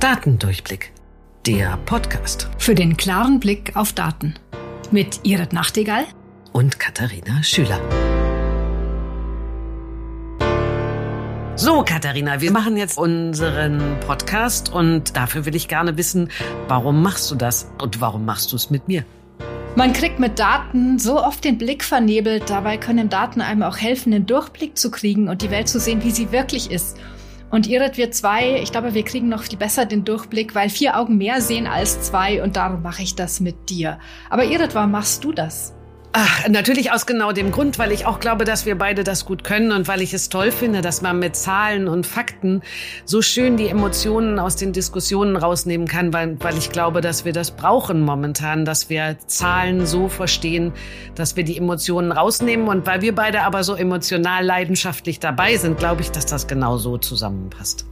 Datendurchblick. Der Podcast. Für den klaren Blick auf Daten. Mit Irit Nachtigall und Katharina Schüler. So, Katharina, wir machen jetzt unseren Podcast und dafür will ich gerne wissen, warum machst du das und warum machst du es mit mir? Man kriegt mit Daten so oft den Blick vernebelt, dabei können Daten einem auch helfen, den Durchblick zu kriegen und die Welt zu sehen, wie sie wirklich ist. Und Irit, wir zwei, ich glaube, wir kriegen noch viel besser den Durchblick, weil vier Augen mehr sehen als zwei und darum mache ich das mit dir. Aber Irit, warum machst du das? Ach, natürlich aus genau dem Grund, weil ich auch glaube, dass wir beide das gut können und weil ich es toll finde, dass man mit Zahlen und Fakten so schön die Emotionen aus den Diskussionen rausnehmen kann, weil, weil ich glaube, dass wir das brauchen momentan, dass wir Zahlen so verstehen, dass wir die Emotionen rausnehmen und weil wir beide aber so emotional leidenschaftlich dabei sind, glaube ich, dass das genau so zusammenpasst.